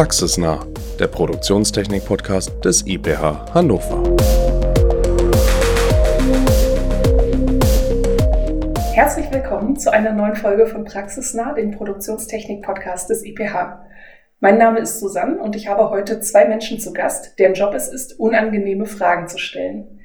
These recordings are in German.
Praxisnah, der Produktionstechnik-Podcast des IPH Hannover. Herzlich willkommen zu einer neuen Folge von Praxisnah, dem Produktionstechnik-Podcast des IPH. Mein Name ist Susanne und ich habe heute zwei Menschen zu Gast, deren Job es ist, unangenehme Fragen zu stellen.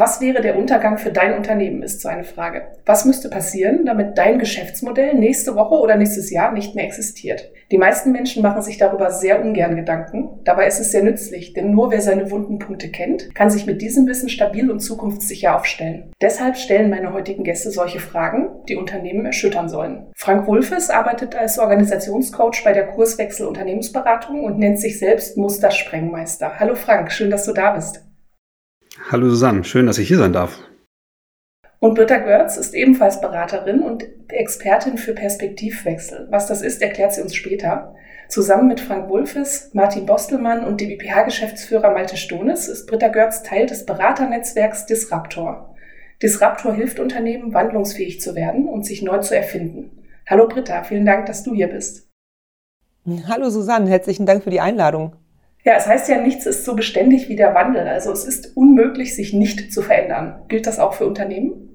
Was wäre der Untergang für dein Unternehmen, ist so eine Frage. Was müsste passieren, damit dein Geschäftsmodell nächste Woche oder nächstes Jahr nicht mehr existiert? Die meisten Menschen machen sich darüber sehr ungern Gedanken. Dabei ist es sehr nützlich, denn nur wer seine wunden Punkte kennt, kann sich mit diesem Wissen stabil und zukunftssicher aufstellen. Deshalb stellen meine heutigen Gäste solche Fragen, die Unternehmen erschüttern sollen. Frank Wulfes arbeitet als Organisationscoach bei der Kurswechsel Unternehmensberatung und nennt sich selbst Mustersprengmeister. Hallo Frank, schön, dass du da bist. Hallo Susanne, schön, dass ich hier sein darf. Und Britta Görz ist ebenfalls Beraterin und Expertin für Perspektivwechsel. Was das ist, erklärt sie uns später. Zusammen mit Frank Wulfes, Martin Bostelmann und dem IPH-Geschäftsführer Malte Stones ist Britta Görz Teil des Beraternetzwerks Disruptor. Disruptor hilft Unternehmen, wandlungsfähig zu werden und sich neu zu erfinden. Hallo Britta, vielen Dank, dass du hier bist. Hallo Susanne, herzlichen Dank für die Einladung. Ja, es heißt ja, nichts ist so beständig wie der Wandel. Also es ist unmöglich, sich nicht zu verändern. Gilt das auch für Unternehmen?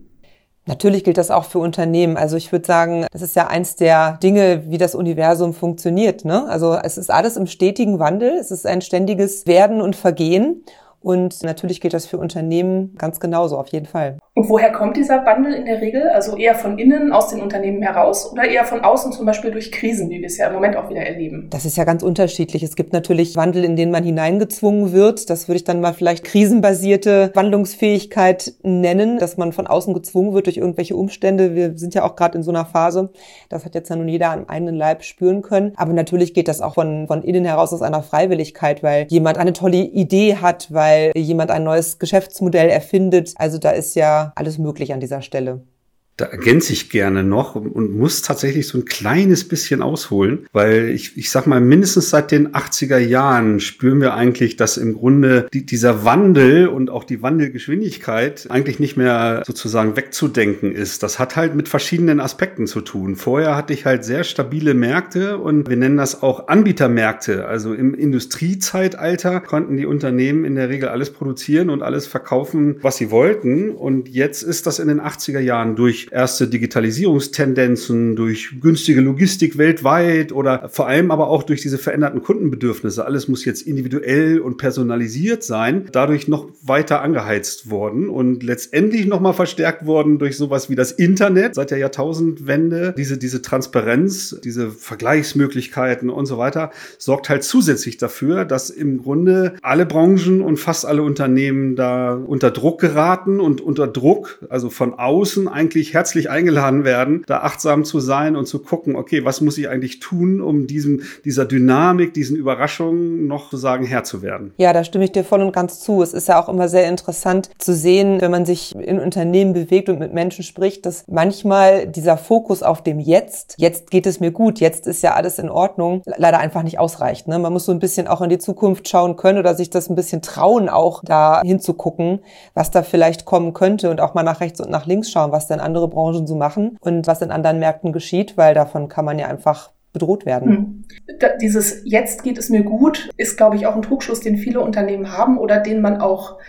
Natürlich gilt das auch für Unternehmen. Also ich würde sagen, das ist ja eins der Dinge, wie das Universum funktioniert. Ne? Also es ist alles im stetigen Wandel. Es ist ein ständiges Werden und Vergehen. Und natürlich gilt das für Unternehmen ganz genauso, auf jeden Fall. Und woher kommt dieser Wandel in der Regel? Also eher von innen, aus den Unternehmen heraus oder eher von außen, zum Beispiel durch Krisen, wie wir es ja im Moment auch wieder erleben? Das ist ja ganz unterschiedlich. Es gibt natürlich Wandel, in den man hineingezwungen wird. Das würde ich dann mal vielleicht krisenbasierte Wandlungsfähigkeit nennen, dass man von außen gezwungen wird durch irgendwelche Umstände. Wir sind ja auch gerade in so einer Phase. Das hat jetzt ja nun jeder am eigenen Leib spüren können. Aber natürlich geht das auch von, von innen heraus aus einer Freiwilligkeit, weil jemand eine tolle Idee hat, weil weil jemand ein neues Geschäftsmodell erfindet. Also da ist ja alles möglich an dieser Stelle. Da ergänze ich gerne noch und muss tatsächlich so ein kleines bisschen ausholen, weil ich, ich sag mal, mindestens seit den 80er Jahren spüren wir eigentlich, dass im Grunde die, dieser Wandel und auch die Wandelgeschwindigkeit eigentlich nicht mehr sozusagen wegzudenken ist. Das hat halt mit verschiedenen Aspekten zu tun. Vorher hatte ich halt sehr stabile Märkte und wir nennen das auch Anbietermärkte. Also im Industriezeitalter konnten die Unternehmen in der Regel alles produzieren und alles verkaufen, was sie wollten. Und jetzt ist das in den 80er Jahren durch erste Digitalisierungstendenzen, durch günstige Logistik weltweit oder vor allem aber auch durch diese veränderten Kundenbedürfnisse. Alles muss jetzt individuell und personalisiert sein, dadurch noch weiter angeheizt worden und letztendlich nochmal verstärkt worden durch sowas wie das Internet seit der Jahrtausendwende. Diese, diese Transparenz, diese Vergleichsmöglichkeiten und so weiter sorgt halt zusätzlich dafür, dass im Grunde alle Branchen und fast alle Unternehmen da unter Druck geraten und unter Druck, also von außen eigentlich herzlich eingeladen werden, da achtsam zu sein und zu gucken, okay, was muss ich eigentlich tun, um diesem, dieser Dynamik, diesen Überraschungen noch sozusagen Herr zu werden? Ja, da stimme ich dir voll und ganz zu. Es ist ja auch immer sehr interessant zu sehen, wenn man sich in Unternehmen bewegt und mit Menschen spricht, dass manchmal dieser Fokus auf dem Jetzt, jetzt geht es mir gut, jetzt ist ja alles in Ordnung, leider einfach nicht ausreicht. Ne? Man muss so ein bisschen auch in die Zukunft schauen können oder sich das ein bisschen trauen, auch da hinzugucken, was da vielleicht kommen könnte und auch mal nach rechts und nach links schauen, was denn andere andere Branchen so machen und was in anderen Märkten geschieht, weil davon kann man ja einfach bedroht werden. Hm. Dieses Jetzt geht es mir gut ist, glaube ich, auch ein Trugschluss, den viele Unternehmen haben oder den man auch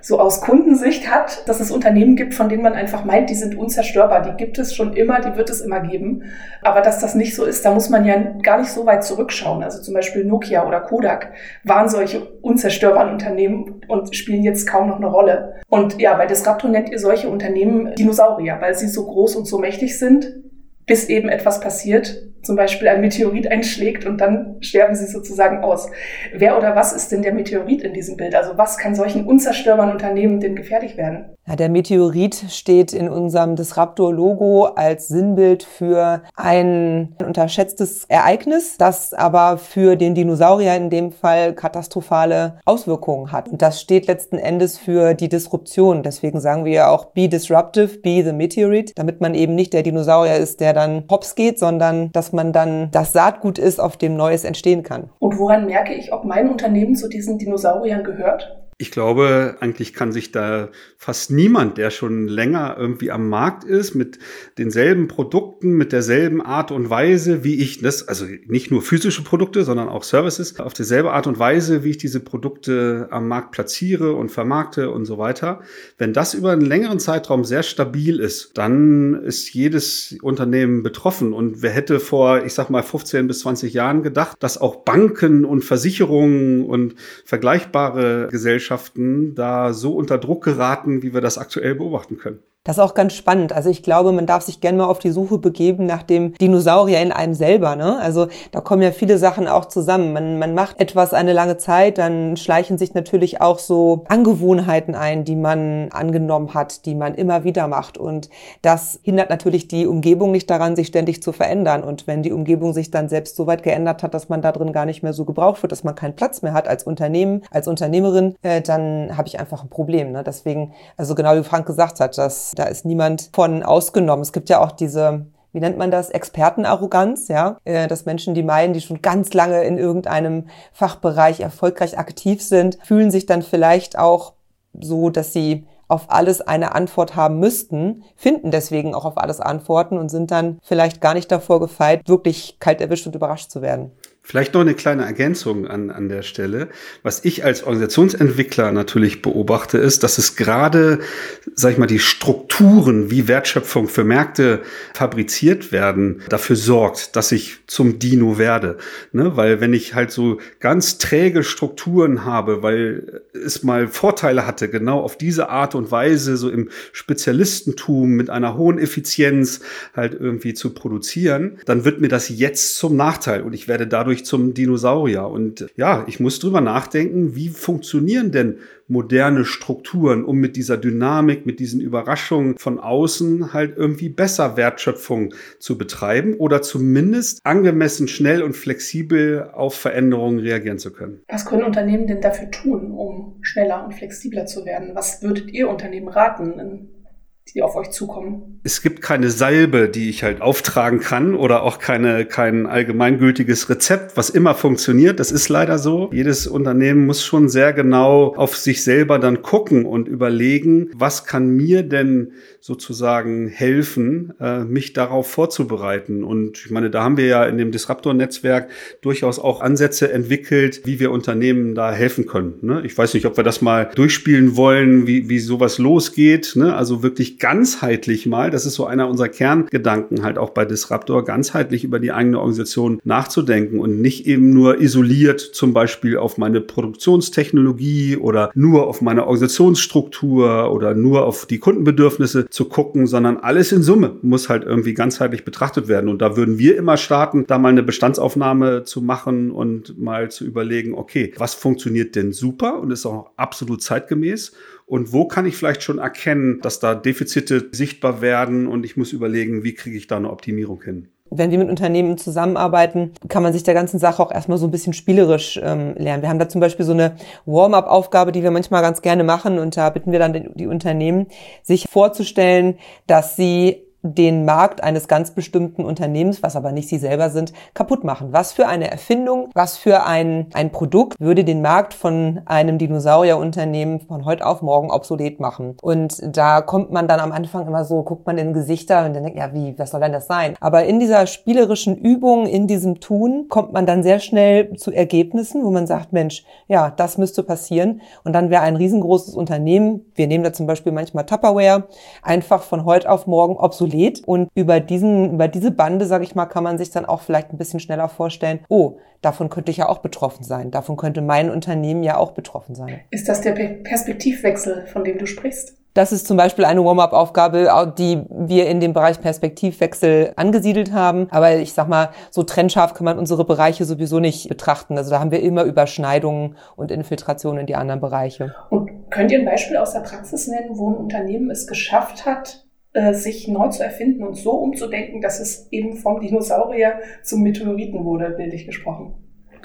so aus Kundensicht hat, dass es Unternehmen gibt, von denen man einfach meint, die sind unzerstörbar. Die gibt es schon immer, die wird es immer geben. Aber dass das nicht so ist, da muss man ja gar nicht so weit zurückschauen. Also zum Beispiel Nokia oder Kodak waren solche unzerstörbaren Unternehmen und spielen jetzt kaum noch eine Rolle. Und ja, bei Disruptor nennt ihr solche Unternehmen Dinosaurier, weil sie so groß und so mächtig sind, bis eben etwas passiert, zum Beispiel ein Meteorit einschlägt und dann sterben sie sozusagen aus. Wer oder was ist denn der Meteorit in diesem Bild? Also was kann solchen unzerstörbaren Unternehmen denn gefährlich werden? Ja, der Meteorit steht in unserem Disruptor-Logo als Sinnbild für ein unterschätztes Ereignis, das aber für den Dinosaurier in dem Fall katastrophale Auswirkungen hat. Und das steht letzten Endes für die Disruption. Deswegen sagen wir ja auch be disruptive, be the meteorite, damit man eben nicht der Dinosaurier ist, der dann hops geht, sondern dass man dann das Saatgut ist, auf dem Neues entstehen kann. Und woran merke ich, ob mein Unternehmen zu diesen Dinosauriern gehört? Ich glaube, eigentlich kann sich da fast niemand, der schon länger irgendwie am Markt ist, mit denselben Produkten, mit derselben Art und Weise, wie ich das, also nicht nur physische Produkte, sondern auch Services, auf dieselbe Art und Weise, wie ich diese Produkte am Markt platziere und vermarkte und so weiter. Wenn das über einen längeren Zeitraum sehr stabil ist, dann ist jedes Unternehmen betroffen. Und wer hätte vor, ich sag mal, 15 bis 20 Jahren gedacht, dass auch Banken und Versicherungen und vergleichbare Gesellschaften Gesellschaften da so unter Druck geraten, wie wir das aktuell beobachten können. Das ist auch ganz spannend. Also ich glaube, man darf sich gerne mal auf die Suche begeben nach dem Dinosaurier in einem selber. Ne? Also da kommen ja viele Sachen auch zusammen. Man, man macht etwas eine lange Zeit, dann schleichen sich natürlich auch so Angewohnheiten ein, die man angenommen hat, die man immer wieder macht. Und das hindert natürlich die Umgebung nicht daran, sich ständig zu verändern. Und wenn die Umgebung sich dann selbst so weit geändert hat, dass man da drin gar nicht mehr so gebraucht wird, dass man keinen Platz mehr hat als Unternehmen, als Unternehmerin, äh, dann habe ich einfach ein Problem. Ne? Deswegen, also genau wie Frank gesagt hat, dass da ist niemand von ausgenommen. Es gibt ja auch diese wie nennt man das, Expertenarroganz, ja, äh, dass Menschen, die meinen, die schon ganz lange in irgendeinem Fachbereich erfolgreich aktiv sind, fühlen sich dann vielleicht auch so, dass sie auf alles eine Antwort haben müssten, finden deswegen auch auf alles Antworten und sind dann vielleicht gar nicht davor gefeit, wirklich kalt erwischt und überrascht zu werden. Vielleicht noch eine kleine Ergänzung an, an der Stelle. Was ich als Organisationsentwickler natürlich beobachte, ist, dass es gerade, sag ich mal, die Strukturen, wie Wertschöpfung für Märkte fabriziert werden, dafür sorgt, dass ich zum Dino werde. Ne? Weil wenn ich halt so ganz träge Strukturen habe, weil es mal Vorteile hatte, genau auf diese Art und Weise, so im Spezialistentum mit einer hohen Effizienz halt irgendwie zu produzieren, dann wird mir das jetzt zum Nachteil und ich werde dadurch dadurch zum Dinosaurier. Und ja, ich muss drüber nachdenken, wie funktionieren denn moderne Strukturen, um mit dieser Dynamik, mit diesen Überraschungen von außen halt irgendwie besser Wertschöpfung zu betreiben oder zumindest angemessen schnell und flexibel auf Veränderungen reagieren zu können. Was können Unternehmen denn dafür tun, um schneller und flexibler zu werden? Was würdet ihr Unternehmen raten die auf euch zukommen? Es gibt keine Salbe, die ich halt auftragen kann oder auch keine, kein allgemeingültiges Rezept, was immer funktioniert. Das ist leider so. Jedes Unternehmen muss schon sehr genau auf sich selber dann gucken und überlegen, was kann mir denn sozusagen helfen, äh, mich darauf vorzubereiten. Und ich meine, da haben wir ja in dem Disruptor-Netzwerk durchaus auch Ansätze entwickelt, wie wir Unternehmen da helfen können. Ne? Ich weiß nicht, ob wir das mal durchspielen wollen, wie, wie sowas losgeht. Ne? Also wirklich ganzheitlich mal, das ist so einer unserer Kerngedanken halt auch bei Disruptor, ganzheitlich über die eigene Organisation nachzudenken und nicht eben nur isoliert zum Beispiel auf meine Produktionstechnologie oder nur auf meine Organisationsstruktur oder nur auf die Kundenbedürfnisse zu gucken, sondern alles in Summe muss halt irgendwie ganzheitlich betrachtet werden. Und da würden wir immer starten, da mal eine Bestandsaufnahme zu machen und mal zu überlegen, okay, was funktioniert denn super und ist auch absolut zeitgemäß und wo kann ich vielleicht schon erkennen, dass da Defizite sichtbar werden und ich muss überlegen, wie kriege ich da eine Optimierung hin. Wenn wir mit Unternehmen zusammenarbeiten, kann man sich der ganzen Sache auch erstmal so ein bisschen spielerisch ähm, lernen. Wir haben da zum Beispiel so eine Warm-up-Aufgabe, die wir manchmal ganz gerne machen und da bitten wir dann die, die Unternehmen, sich vorzustellen, dass sie den Markt eines ganz bestimmten Unternehmens, was aber nicht sie selber sind, kaputt machen. Was für eine Erfindung, was für ein, ein Produkt würde den Markt von einem Dinosaurierunternehmen von heute auf morgen obsolet machen? Und da kommt man dann am Anfang immer so, guckt man in Gesichter und dann denkt, ja, wie, was soll denn das sein? Aber in dieser spielerischen Übung, in diesem Tun, kommt man dann sehr schnell zu Ergebnissen, wo man sagt, Mensch, ja, das müsste passieren. Und dann wäre ein riesengroßes Unternehmen, wir nehmen da zum Beispiel manchmal Tupperware, einfach von heute auf morgen obsolet obsolet. Und über diesen, über diese Bande, sage ich mal, kann man sich dann auch vielleicht ein bisschen schneller vorstellen, oh, davon könnte ich ja auch betroffen sein. Davon könnte mein Unternehmen ja auch betroffen sein. Ist das der Perspektivwechsel, von dem du sprichst? Das ist zum Beispiel eine Warm-up-Aufgabe, die wir in dem Bereich Perspektivwechsel angesiedelt haben. Aber ich sag mal, so trennscharf kann man unsere Bereiche sowieso nicht betrachten. Also da haben wir immer Überschneidungen und Infiltrationen in die anderen Bereiche. Und könnt ihr ein Beispiel aus der Praxis nennen, wo ein Unternehmen es geschafft hat, sich neu zu erfinden und so umzudenken, dass es eben vom Dinosaurier zum Meteoriten wurde, bildlich gesprochen.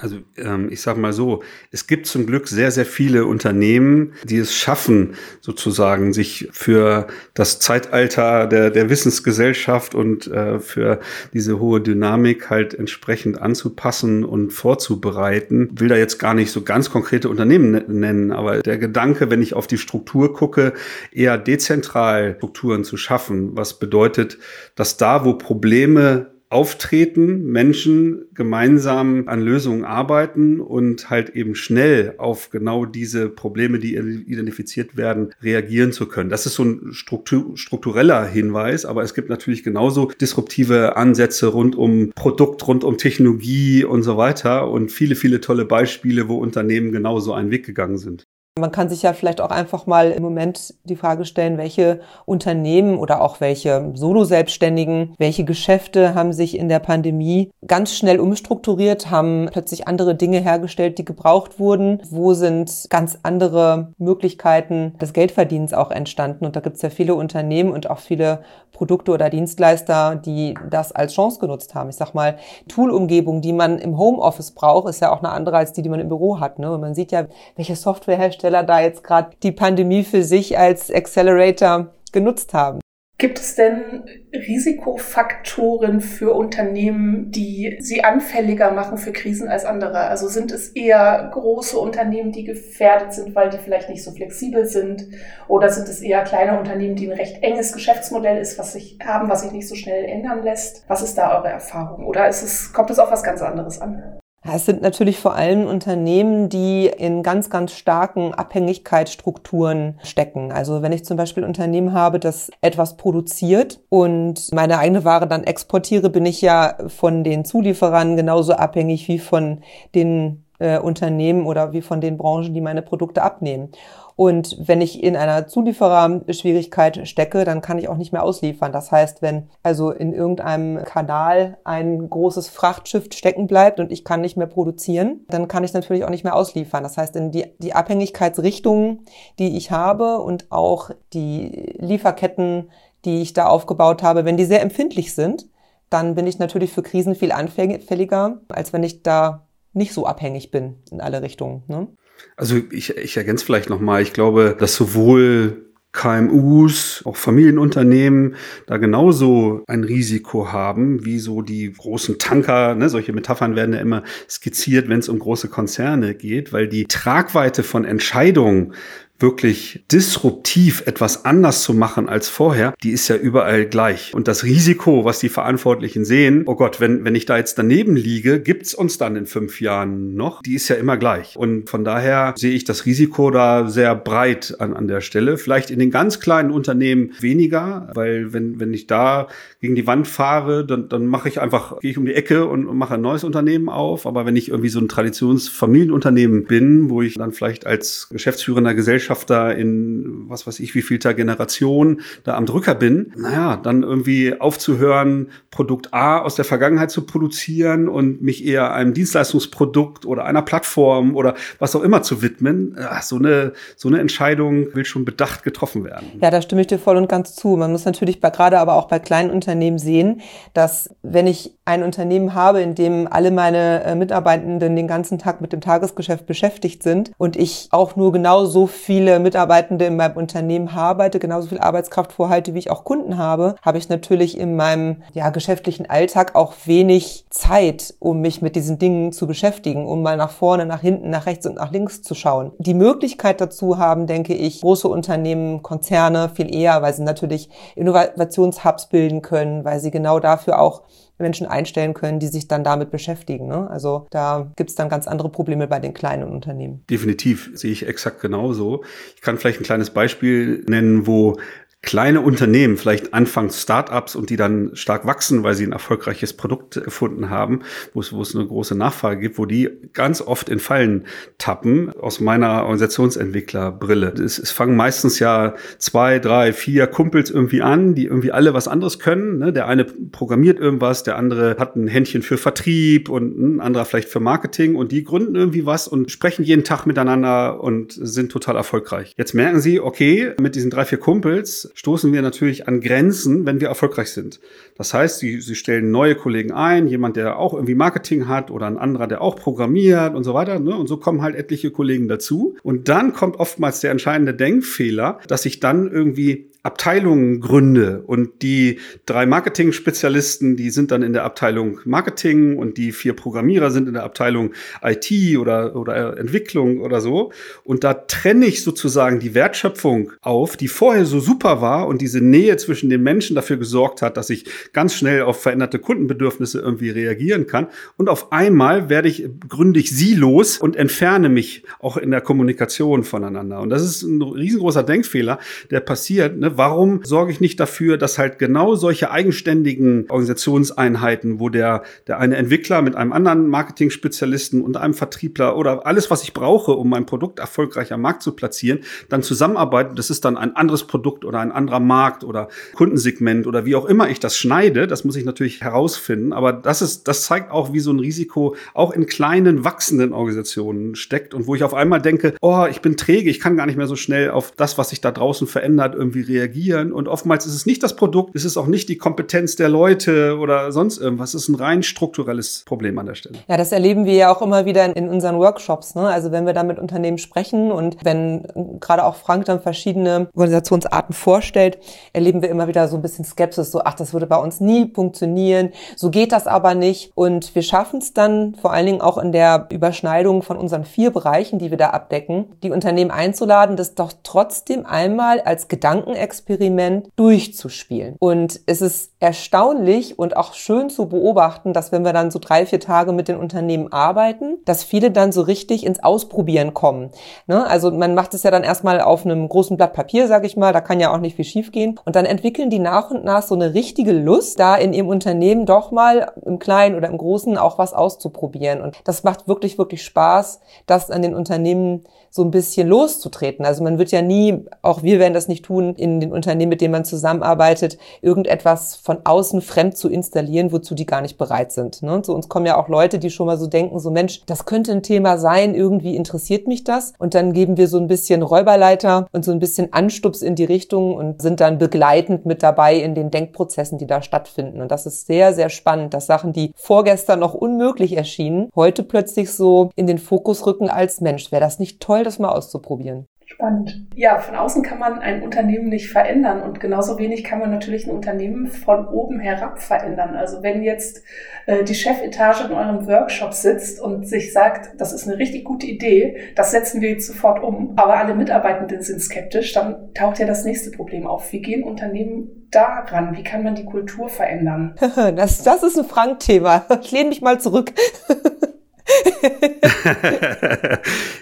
Also ähm, ich sage mal so, es gibt zum Glück sehr, sehr viele Unternehmen, die es schaffen, sozusagen sich für das Zeitalter der, der Wissensgesellschaft und äh, für diese hohe Dynamik halt entsprechend anzupassen und vorzubereiten. Will da jetzt gar nicht so ganz konkrete Unternehmen ne-, nennen, aber der Gedanke, wenn ich auf die Struktur gucke, eher dezentral Strukturen zu schaffen, was bedeutet, dass da, wo Probleme auftreten, Menschen gemeinsam an Lösungen arbeiten und halt eben schnell auf genau diese Probleme, die identifiziert werden, reagieren zu können. Das ist so ein Struktur, struktureller Hinweis, aber es gibt natürlich genauso disruptive Ansätze rund um Produkt, rund um Technologie und so weiter und viele, viele tolle Beispiele, wo Unternehmen genauso einen Weg gegangen sind. Man kann sich ja vielleicht auch einfach mal im Moment die Frage stellen, welche Unternehmen oder auch welche Solo-Selbstständigen, welche Geschäfte haben sich in der Pandemie ganz schnell umstrukturiert, haben plötzlich andere Dinge hergestellt, die gebraucht wurden. Wo sind ganz andere Möglichkeiten des Geldverdienens auch entstanden? Und da gibt es ja viele Unternehmen und auch viele Produkte oder Dienstleister, die das als Chance genutzt haben. Ich sag mal, Tool-Umgebung, die man im Homeoffice braucht, ist ja auch eine andere als die, die man im Büro hat. Ne? Und man sieht ja, welche Softwarehersteller da jetzt gerade die Pandemie für sich als Accelerator genutzt haben. Gibt es denn Risikofaktoren für Unternehmen, die sie anfälliger machen für Krisen als andere? Also sind es eher große Unternehmen, die gefährdet sind, weil die vielleicht nicht so flexibel sind? Oder sind es eher kleine Unternehmen, die ein recht enges Geschäftsmodell ist, was sich haben, was sich nicht so schnell ändern lässt? Was ist da eure Erfahrung? Oder es, kommt es auf was ganz anderes an? Es sind natürlich vor allem Unternehmen, die in ganz, ganz starken Abhängigkeitsstrukturen stecken. Also wenn ich zum Beispiel ein Unternehmen habe, das etwas produziert und meine eigene Ware dann exportiere, bin ich ja von den Zulieferern genauso abhängig wie von den äh, Unternehmen oder wie von den Branchen, die meine Produkte abnehmen. Und wenn ich in einer Zuliefererschwierigkeit stecke, dann kann ich auch nicht mehr ausliefern. Das heißt, wenn also in irgendeinem Kanal ein großes Frachtschiff stecken bleibt und ich kann nicht mehr produzieren, dann kann ich natürlich auch nicht mehr ausliefern. Das heißt, in die, die Abhängigkeitsrichtungen, die ich habe und auch die Lieferketten, die ich da aufgebaut habe, wenn die sehr empfindlich sind, dann bin ich natürlich für Krisen viel anfälliger, als wenn ich da nicht so abhängig bin in alle Richtungen. Ne? Also ich, ich ergänze vielleicht nochmal, ich glaube, dass sowohl KMUs, auch Familienunternehmen da genauso ein Risiko haben, wie so die großen Tanker. Ne? Solche Metaphern werden ja immer skizziert, wenn es um große Konzerne geht, weil die Tragweite von Entscheidungen wirklich disruptiv etwas anders zu machen als vorher, die ist ja überall gleich. Und das Risiko, was die Verantwortlichen sehen, oh Gott, wenn, wenn ich da jetzt daneben liege, gibt's uns dann in fünf Jahren noch, die ist ja immer gleich. Und von daher sehe ich das Risiko da sehr breit an, an der Stelle. Vielleicht in den ganz kleinen Unternehmen weniger, weil wenn, wenn ich da gegen die Wand fahre, dann, dann mache ich einfach, gehe ich um die Ecke und, und mache ein neues Unternehmen auf. Aber wenn ich irgendwie so ein Traditionsfamilienunternehmen bin, wo ich dann vielleicht als geschäftsführender Gesellschaft Gesellschafter in was weiß ich wie vielter Generation da am Drücker bin, naja, dann irgendwie aufzuhören, Produkt A aus der Vergangenheit zu produzieren und mich eher einem Dienstleistungsprodukt oder einer Plattform oder was auch immer zu widmen, ach, so eine, so eine Entscheidung will schon bedacht getroffen werden. Ja, da stimme ich dir voll und ganz zu. Man muss natürlich bei, gerade aber auch bei kleinen Unternehmen sehen, dass wenn ich ein Unternehmen habe, in dem alle meine äh, Mitarbeitenden den ganzen Tag mit dem Tagesgeschäft beschäftigt sind und ich auch nur genau so viel viele Mitarbeitende in meinem Unternehmen arbeite, genauso viel Arbeitskraft vorhalte, wie ich auch Kunden habe, habe ich natürlich in meinem ja, geschäftlichen Alltag auch wenig Zeit, um mich mit diesen Dingen zu beschäftigen, um mal nach vorne, nach hinten, nach rechts und nach links zu schauen. Die Möglichkeit dazu haben, denke ich, große Unternehmen, Konzerne viel eher, weil sie natürlich Innovationshubs bilden können, weil sie genau dafür auch Menschen einstellen können, die sich dann damit beschäftigen. Ne? Also da gibt es dann ganz andere Probleme bei den kleinen Unternehmen. Definitiv, sehe ich exakt genauso. Ich kann vielleicht ein kleines Beispiel nennen, wo kleine Unternehmen, vielleicht anfangs Startups und die dann stark wachsen, weil sie ein erfolgreiches Produkt gefunden haben, wo es, wo es eine große Nachfrage gibt, wo die ganz oft in Fallen tappen, aus meiner Organisationsentwicklerbrille. Es, es fangen meistens ja zwei, drei, vier Kumpels irgendwie an, die irgendwie alle was anderes können. Ne? Der eine programmiert irgendwas, der andere hat ein Händchen für Vertrieb und ein anderer vielleicht für Marketing und die gründen irgendwie was und sprechen jeden Tag miteinander und sind total erfolgreich. Jetzt merken sie, okay, mit diesen drei, vier Kumpels stoßen wir natürlich an Grenzen, wenn wir erfolgreich sind. Das heißt, sie, sie stellen neue Kollegen ein, jemand, der auch irgendwie Marketing hat oder ein anderer, der auch programmiert und so weiter. Ne? Und so kommen halt etliche Kollegen dazu. Und dann kommt oftmals der entscheidende Denkfehler, dass ich dann irgendwie Abteilungen gründe und die drei Marketing-Spezialisten, die sind dann in der Abteilung Marketing und die vier Programmierer sind in der Abteilung IT oder, oder Entwicklung oder so. Und da trenne ich sozusagen die Wertschöpfung auf, die vorher so super war und diese Nähe zwischen den Menschen dafür gesorgt hat, dass ich ganz schnell auf veränderte Kundenbedürfnisse irgendwie reagieren kann. Und auf einmal werde ich, gründe ich Silos und entferne mich auch in der Kommunikation voneinander. Und das ist ein riesengroßer Denkfehler, der passiert. Ne? Warum sorge ich nicht dafür, dass halt genau solche eigenständigen Organisationseinheiten, wo der, der eine Entwickler mit einem anderen Marketing-Spezialisten und einem Vertriebler oder alles, was ich brauche, um mein Produkt erfolgreich am Markt zu platzieren, dann zusammenarbeiten. Das ist dann ein anderes Produkt oder ein anderer Markt oder Kundensegment oder wie auch immer ich das schneide. Das muss ich natürlich herausfinden. Aber das ist, das zeigt auch, wie so ein Risiko auch in kleinen, wachsenden Organisationen steckt und wo ich auf einmal denke, oh, ich bin träge, ich kann gar nicht mehr so schnell auf das, was sich da draußen verändert, irgendwie reagieren reagieren. Und oftmals ist es nicht das Produkt, ist es auch nicht die Kompetenz der Leute oder sonst irgendwas. Es ist ein rein strukturelles Problem an der Stelle. Ja, das erleben wir ja auch immer wieder in unseren Workshops. Ne? Also wenn wir da mit Unternehmen sprechen und wenn gerade auch Frank dann verschiedene Organisationsarten vorstellt, erleben wir immer wieder so ein bisschen Skepsis, so ach, das würde bei uns nie funktionieren, so geht das aber nicht. Und wir schaffen es dann vor allen Dingen auch in der Überschneidung von unseren vier Bereichen, die wir da abdecken, die Unternehmen einzuladen, das doch trotzdem einmal als Gedanken Experiment durchzuspielen. Und es ist erstaunlich und auch schön zu beobachten, dass wenn wir dann so drei, vier Tage mit den Unternehmen arbeiten, dass viele dann so richtig ins Ausprobieren kommen. Ne? Also man macht es ja dann erstmal auf einem großen Blatt Papier, sage ich mal, da kann ja auch nicht viel schiefgehen. Und dann entwickeln die nach und nach so eine richtige Lust, da in ihrem Unternehmen doch mal im Kleinen oder im Großen auch was auszuprobieren. Und das macht wirklich, wirklich Spaß, das an den Unternehmen so ein bisschen loszutreten. Also man wird ja nie, auch wir werden das nicht tun, in den Unternehmen, mit denen man zusammenarbeitet, irgendetwas von außen fremd zu installieren, wozu die gar nicht bereit sind. Ne? Zu uns kommen ja auch Leute, die schon mal so denken, so Mensch, das könnte ein Thema sein, irgendwie interessiert mich das. Und dann geben wir so ein bisschen Räuberleiter und so ein bisschen Anstups in die Richtung und sind dann begleitend mit dabei in den Denkprozessen, die da stattfinden. Und das ist sehr, sehr spannend, dass Sachen, die vorgestern noch unmöglich erschienen, heute plötzlich so in den Fokus rücken als Mensch. Wäre das nicht toll, das mal auszuprobieren? Spannend. Ja, von außen kann man ein Unternehmen nicht verändern und genauso wenig kann man natürlich ein Unternehmen von oben herab verändern. Also wenn jetzt äh, die Chefetage in eurem Workshop sitzt und sich sagt, das ist eine richtig gute Idee, das setzen wir jetzt sofort um, aber alle Mitarbeitenden sind skeptisch, dann taucht ja das nächste Problem auf. Wie gehen Unternehmen daran? Wie kann man die Kultur verändern? das, das ist ein Frank-Thema. Ich lehne mich mal zurück.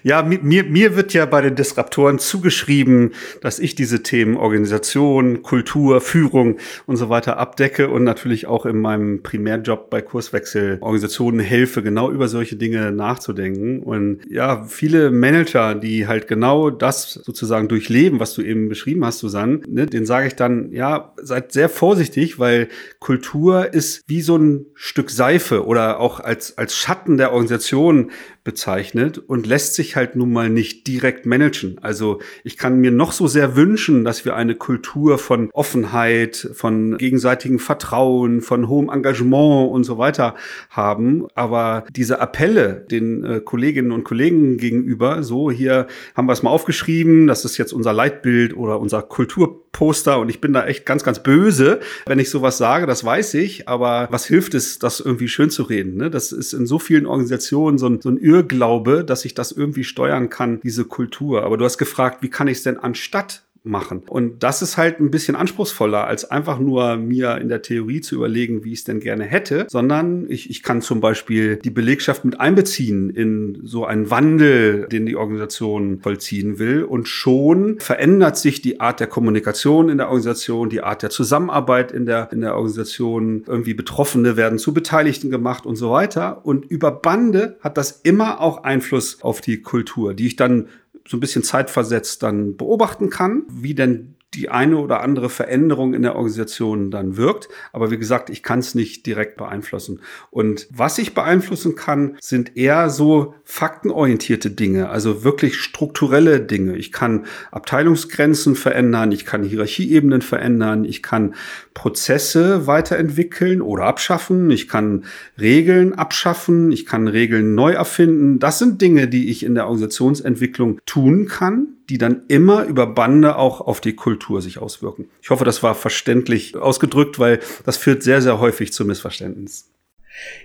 ja, mir, mir wird ja bei den Disruptoren zugeschrieben, dass ich diese Themen Organisation, Kultur, Führung und so weiter abdecke und natürlich auch in meinem Primärjob bei Kurswechselorganisationen helfe, genau über solche Dinge nachzudenken. Und ja, viele Manager, die halt genau das sozusagen durchleben, was du eben beschrieben hast, Susanne, ne, den sage ich dann, ja, seid sehr vorsichtig, weil Kultur ist wie so ein Stück Seife oder auch als, als Schatten der Organisation Kommunikation bezeichnet und lässt sich halt nun mal nicht direkt managen. Also ich kann mir noch so sehr wünschen, dass wir eine Kultur von Offenheit, von gegenseitigem Vertrauen, von hohem Engagement und so weiter haben. Aber diese Appelle den äh, Kolleginnen und Kollegen gegenüber, so hier haben wir es mal aufgeschrieben, das ist jetzt unser Leitbild oder unser Kulturposter und ich bin da echt ganz, ganz böse, wenn ich sowas sage, das weiß ich, aber was hilft es, das irgendwie schön zu reden? Ne? Das ist in so vielen Organisationen so ein, so ein Irrglaube, dass ich das irgendwie steuern kann, diese Kultur. Aber du hast gefragt, wie kann ich es denn anstatt machen. Und das ist halt ein bisschen anspruchsvoller, als einfach nur mir in der Theorie zu überlegen, wie ich es denn gerne hätte, sondern ich, ich kann zum Beispiel die Belegschaft mit einbeziehen in so einen Wandel, den die Organisation vollziehen will. Und schon verändert sich die Art der Kommunikation in der Organisation, die Art der Zusammenarbeit in der, in der Organisation. Irgendwie Betroffene werden zu Beteiligten gemacht und so weiter. Und über Bande hat das immer auch Einfluss auf die Kultur, die ich dann so ein bisschen zeitversetzt dann beobachten kann, wie denn die eine oder andere Veränderung in der Organisation dann wirkt. Aber wie gesagt, ich kann es nicht direkt beeinflussen. Und was ich beeinflussen kann, sind eher so faktenorientierte Dinge, also wirklich strukturelle Dinge. Ich kann Abteilungsgrenzen verändern, ich kann Hierarchieebenen verändern, ich kann Prozesse weiterentwickeln oder abschaffen, ich kann Regeln abschaffen, ich kann Regeln neu erfinden. Das sind Dinge, die ich in der Organisationsentwicklung tun kann die dann immer über Bande auch auf die Kultur sich auswirken. Ich hoffe, das war verständlich ausgedrückt, weil das führt sehr, sehr häufig zu Missverständnissen.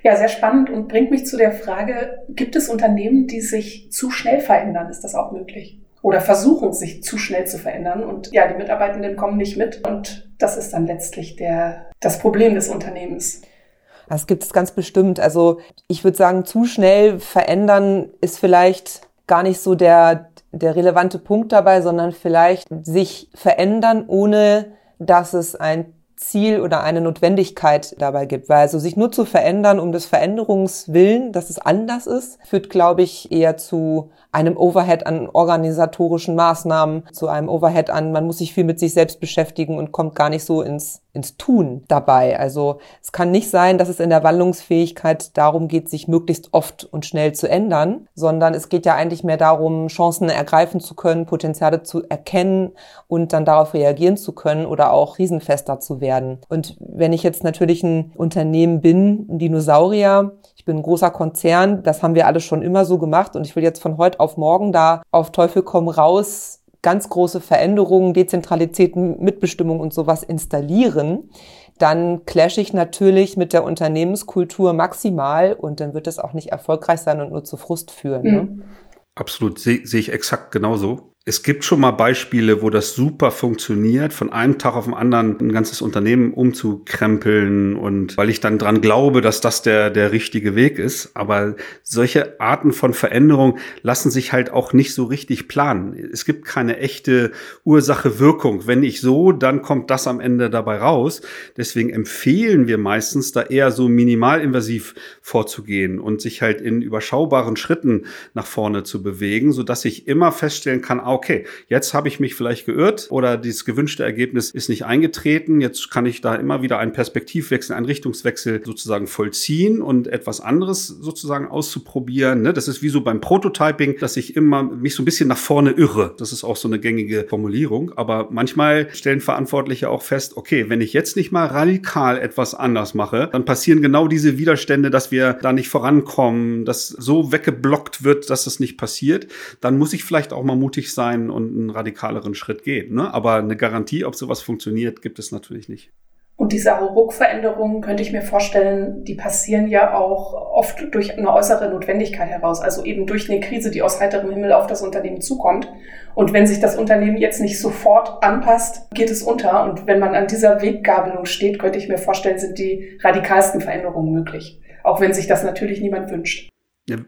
Ja, sehr spannend und bringt mich zu der Frage, gibt es Unternehmen, die sich zu schnell verändern? Ist das auch möglich? Oder versuchen, sich zu schnell zu verändern und ja, die Mitarbeitenden kommen nicht mit und das ist dann letztlich der, das Problem des Unternehmens. Das gibt es ganz bestimmt. Also ich würde sagen, zu schnell verändern ist vielleicht gar nicht so der, der relevante Punkt dabei, sondern vielleicht sich verändern, ohne dass es ein Ziel oder eine Notwendigkeit dabei gibt. Weil also sich nur zu verändern um des Veränderungswillen, dass es anders ist, führt, glaube ich, eher zu einem Overhead an organisatorischen Maßnahmen, zu einem Overhead an, man muss sich viel mit sich selbst beschäftigen und kommt gar nicht so ins ins Tun dabei. Also es kann nicht sein, dass es in der Wandlungsfähigkeit darum geht, sich möglichst oft und schnell zu ändern, sondern es geht ja eigentlich mehr darum, Chancen ergreifen zu können, Potenziale zu erkennen und dann darauf reagieren zu können oder auch riesenfester zu werden. Und wenn ich jetzt natürlich ein Unternehmen bin, ein Dinosaurier, ich bin ein großer Konzern, das haben wir alles schon immer so gemacht und ich will jetzt von heute auf morgen da auf Teufel komm raus ganz große Veränderungen, Dezentralität, Mitbestimmung und sowas installieren, dann clash ich natürlich mit der Unternehmenskultur maximal und dann wird es auch nicht erfolgreich sein und nur zu Frust führen. Ne? Mhm. Absolut, sehe seh ich exakt genauso. Es gibt schon mal Beispiele, wo das super funktioniert, von einem Tag auf den anderen ein ganzes Unternehmen umzukrempeln und weil ich dann dran glaube, dass das der, der richtige Weg ist. Aber solche Arten von Veränderung lassen sich halt auch nicht so richtig planen. Es gibt keine echte Ursache-Wirkung. Wenn ich so, dann kommt das am Ende dabei raus. Deswegen empfehlen wir meistens da eher so minimalinvasiv vorzugehen und sich halt in überschaubaren Schritten nach vorne zu bewegen, sodass ich immer feststellen kann, okay, jetzt habe ich mich vielleicht geirrt oder dieses gewünschte Ergebnis ist nicht eingetreten. Jetzt kann ich da immer wieder einen Perspektivwechsel, einen Richtungswechsel sozusagen vollziehen und etwas anderes sozusagen auszuprobieren. Ne? Das ist wie so beim Prototyping, dass ich immer mich so ein bisschen nach vorne irre. Das ist auch so eine gängige Formulierung. Aber manchmal stellen Verantwortliche auch fest, okay, wenn ich jetzt nicht mal radikal etwas anders mache, dann passieren genau diese Widerstände, dass wir da nicht vorankommen, dass so weggeblockt wird, dass das nicht passiert. Dann muss ich vielleicht auch mal mutig sein, sein und einen radikaleren Schritt geht. Ne? Aber eine Garantie, ob sowas funktioniert, gibt es natürlich nicht. Und diese Hauruck-Veränderungen könnte ich mir vorstellen, die passieren ja auch oft durch eine äußere Notwendigkeit heraus, also eben durch eine Krise, die aus heiterem Himmel auf das Unternehmen zukommt. Und wenn sich das Unternehmen jetzt nicht sofort anpasst, geht es unter. Und wenn man an dieser Weggabelung steht, könnte ich mir vorstellen, sind die radikalsten Veränderungen möglich. Auch wenn sich das natürlich niemand wünscht.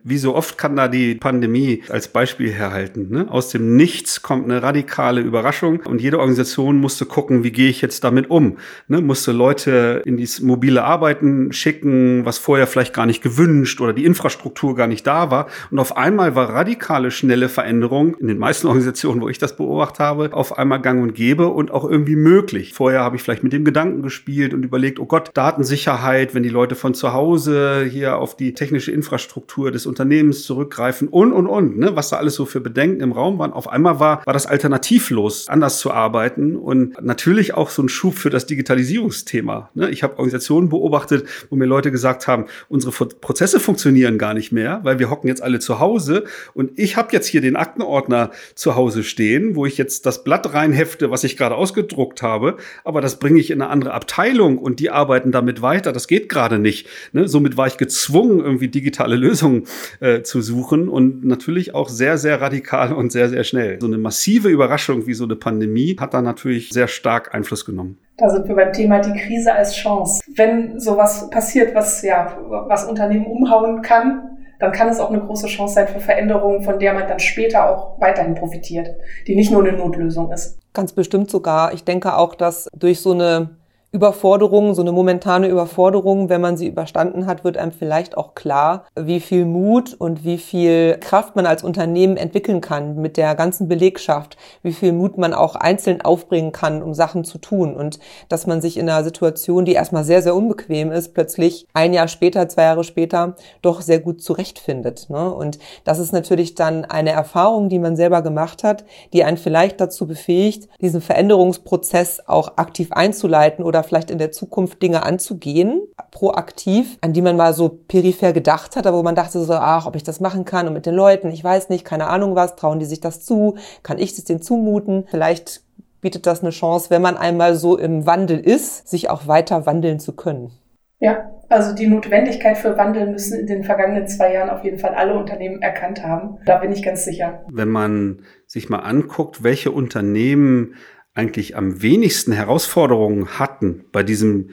Wie so oft kann da die Pandemie als Beispiel herhalten. Ne? Aus dem Nichts kommt eine radikale Überraschung und jede Organisation musste gucken, wie gehe ich jetzt damit um. Ne? Musste Leute in dieses mobile Arbeiten schicken, was vorher vielleicht gar nicht gewünscht oder die Infrastruktur gar nicht da war. Und auf einmal war radikale, schnelle Veränderung in den meisten Organisationen, wo ich das beobachtet habe, auf einmal gang und gäbe und auch irgendwie möglich. Vorher habe ich vielleicht mit dem Gedanken gespielt und überlegt, oh Gott, Datensicherheit, wenn die Leute von zu Hause hier auf die technische Infrastruktur Struktur des Unternehmens zurückgreifen und, und, und, ne, was da alles so für Bedenken im Raum waren. Auf einmal war, war das alternativlos, anders zu arbeiten und natürlich auch so ein Schub für das Digitalisierungsthema. Ne? Ich habe Organisationen beobachtet, wo mir Leute gesagt haben, unsere Prozesse funktionieren gar nicht mehr, weil wir hocken jetzt alle zu Hause und ich habe jetzt hier den Aktenordner zu Hause stehen, wo ich jetzt das Blatt reinhefte, was ich gerade ausgedruckt habe, aber das bringe ich in eine andere Abteilung und die arbeiten damit weiter. Das geht gerade nicht. Ne? Somit war ich gezwungen, irgendwie digitale Lösungen Lösungen äh, zu suchen und natürlich auch sehr, sehr radikal und sehr, sehr schnell. So eine massive Überraschung wie so eine Pandemie hat da natürlich sehr stark Einfluss genommen. Da sind wir beim Thema die Krise als Chance. Wenn sowas passiert, was ja, was Unternehmen umhauen kann, dann kann es auch eine große Chance sein für Veränderungen, von der man dann später auch weiterhin profitiert, die nicht nur eine Notlösung ist. Ganz bestimmt sogar. Ich denke auch, dass durch so eine Überforderung, so eine momentane Überforderung, wenn man sie überstanden hat, wird einem vielleicht auch klar, wie viel Mut und wie viel Kraft man als Unternehmen entwickeln kann mit der ganzen Belegschaft, wie viel Mut man auch einzeln aufbringen kann, um Sachen zu tun und dass man sich in einer Situation, die erstmal sehr, sehr unbequem ist, plötzlich ein Jahr später, zwei Jahre später doch sehr gut zurechtfindet. Ne? Und das ist natürlich dann eine Erfahrung, die man selber gemacht hat, die einen vielleicht dazu befähigt, diesen Veränderungsprozess auch aktiv einzuleiten oder vielleicht in der Zukunft Dinge anzugehen, proaktiv, an die man mal so peripher gedacht hat, aber wo man dachte so, ach, ob ich das machen kann und mit den Leuten, ich weiß nicht, keine Ahnung was, trauen die sich das zu, kann ich es denen zumuten? Vielleicht bietet das eine Chance, wenn man einmal so im Wandel ist, sich auch weiter wandeln zu können. Ja, also die Notwendigkeit für Wandel müssen in den vergangenen zwei Jahren auf jeden Fall alle Unternehmen erkannt haben. Da bin ich ganz sicher. Wenn man sich mal anguckt, welche Unternehmen eigentlich am wenigsten Herausforderungen hatten bei diesem,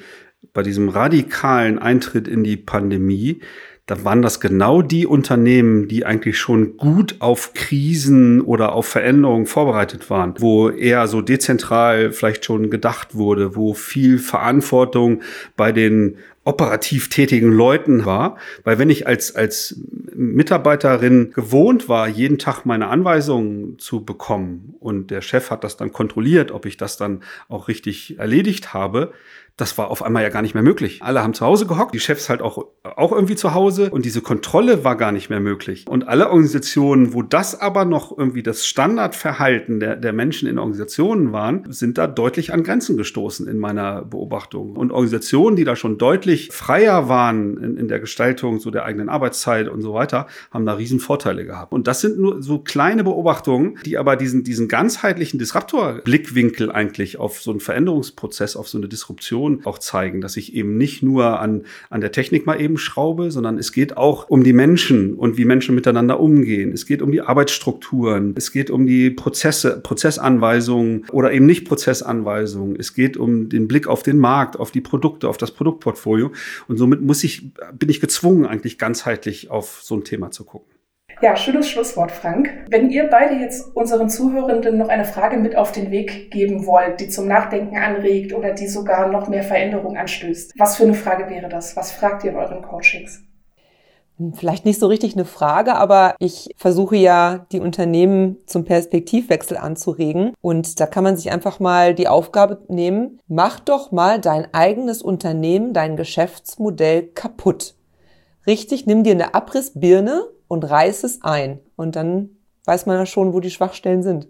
bei diesem radikalen Eintritt in die Pandemie, dann waren das genau die Unternehmen, die eigentlich schon gut auf Krisen oder auf Veränderungen vorbereitet waren, wo eher so dezentral vielleicht schon gedacht wurde, wo viel Verantwortung bei den operativ tätigen Leuten war. Weil wenn ich als, als Mitarbeiterin gewohnt war, jeden Tag meine Anweisungen zu bekommen und der Chef hat das dann kontrolliert, ob ich das dann auch richtig erledigt habe, das war auf einmal ja gar nicht mehr möglich. Alle haben zu Hause gehockt, die Chefs halt auch, auch irgendwie zu Hause und diese Kontrolle war gar nicht mehr möglich. Und alle Organisationen, wo das aber noch irgendwie das Standardverhalten der, der Menschen in Organisationen waren, sind da deutlich an Grenzen gestoßen in meiner Beobachtung. Und Organisationen, die da schon deutlich freier waren in, in der Gestaltung so der eigenen Arbeitszeit und so weiter, haben da riesen Vorteile gehabt. Und das sind nur so kleine Beobachtungen, die aber diesen, diesen ganzheitlichen Disruptor-Blickwinkel eigentlich auf so einen Veränderungsprozess, auf so eine Disruption Innovation auch zeigen, dass ich eben nicht nur an, an der Technik mal eben schraube, sondern es geht auch um die Menschen und wie Menschen miteinander umgehen. Es geht um die Arbeitsstrukturen. Es geht um die Prozesse, Prozessanweisungen oder eben nicht Prozessanweisungen. Es geht um den Blick auf den Markt, auf die Produkte, auf das Produktportfolio. Und somit muss ich, bin ich gezwungen, eigentlich ganzheitlich auf so ein Thema zu gucken. Ja, schönes Schlusswort, Frank. Wenn ihr beide jetzt unseren Zuhörenden noch eine Frage mit auf den Weg geben wollt, die zum Nachdenken anregt oder die sogar noch mehr Veränderung anstößt, was für eine Frage wäre das? Was fragt ihr in euren Coachings? Vielleicht nicht so richtig eine Frage, aber ich versuche ja, die Unternehmen zum Perspektivwechsel anzuregen. Und da kann man sich einfach mal die Aufgabe nehmen, mach doch mal dein eigenes Unternehmen, dein Geschäftsmodell kaputt. Richtig, nimm dir eine Abrissbirne und reiß es ein. Und dann weiß man ja schon, wo die Schwachstellen sind.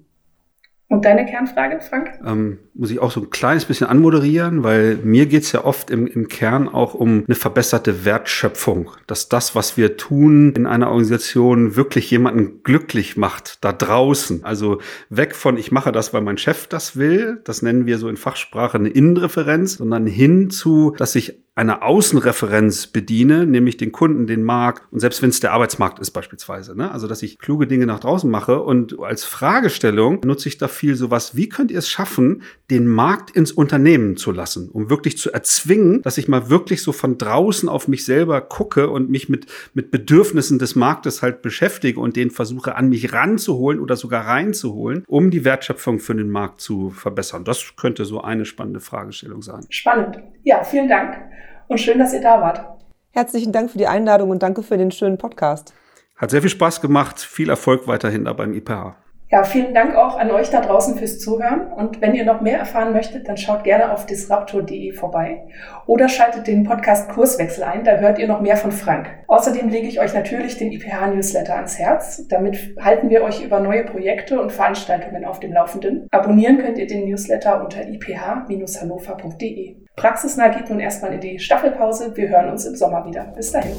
Und deine Kernfrage, Frank? Ähm, muss ich auch so ein kleines bisschen anmoderieren, weil mir geht's ja oft im, im Kern auch um eine verbesserte Wertschöpfung. Dass das, was wir tun in einer Organisation, wirklich jemanden glücklich macht da draußen. Also weg von, ich mache das, weil mein Chef das will, das nennen wir so in Fachsprache eine Innenreferenz, sondern hin zu, dass ich einer Außenreferenz bediene, nämlich den Kunden, den Markt und selbst wenn es der Arbeitsmarkt ist beispielsweise. Ne? Also dass ich kluge Dinge nach draußen mache und als Fragestellung nutze ich da viel sowas, wie könnt ihr es schaffen, den Markt ins Unternehmen zu lassen, um wirklich zu erzwingen, dass ich mal wirklich so von draußen auf mich selber gucke und mich mit, mit Bedürfnissen des Marktes halt beschäftige und den versuche an mich ranzuholen oder sogar reinzuholen, um die Wertschöpfung für den Markt zu verbessern. Das könnte so eine spannende Fragestellung sein. Spannend. Ja, vielen Dank und schön, dass ihr da wart. Herzlichen Dank für die Einladung und danke für den schönen Podcast. Hat sehr viel Spaß gemacht. Viel Erfolg weiterhin da beim IPH. Ja, vielen Dank auch an euch da draußen fürs Zuhören. Und wenn ihr noch mehr erfahren möchtet, dann schaut gerne auf disruptor.de vorbei oder schaltet den Podcast Kurswechsel ein. Da hört ihr noch mehr von Frank. Außerdem lege ich euch natürlich den IPH Newsletter ans Herz. Damit halten wir euch über neue Projekte und Veranstaltungen auf dem Laufenden. Abonnieren könnt ihr den Newsletter unter iph-hannover.de. Praxisnah geht nun erstmal in die Staffelpause. Wir hören uns im Sommer wieder. Bis dahin.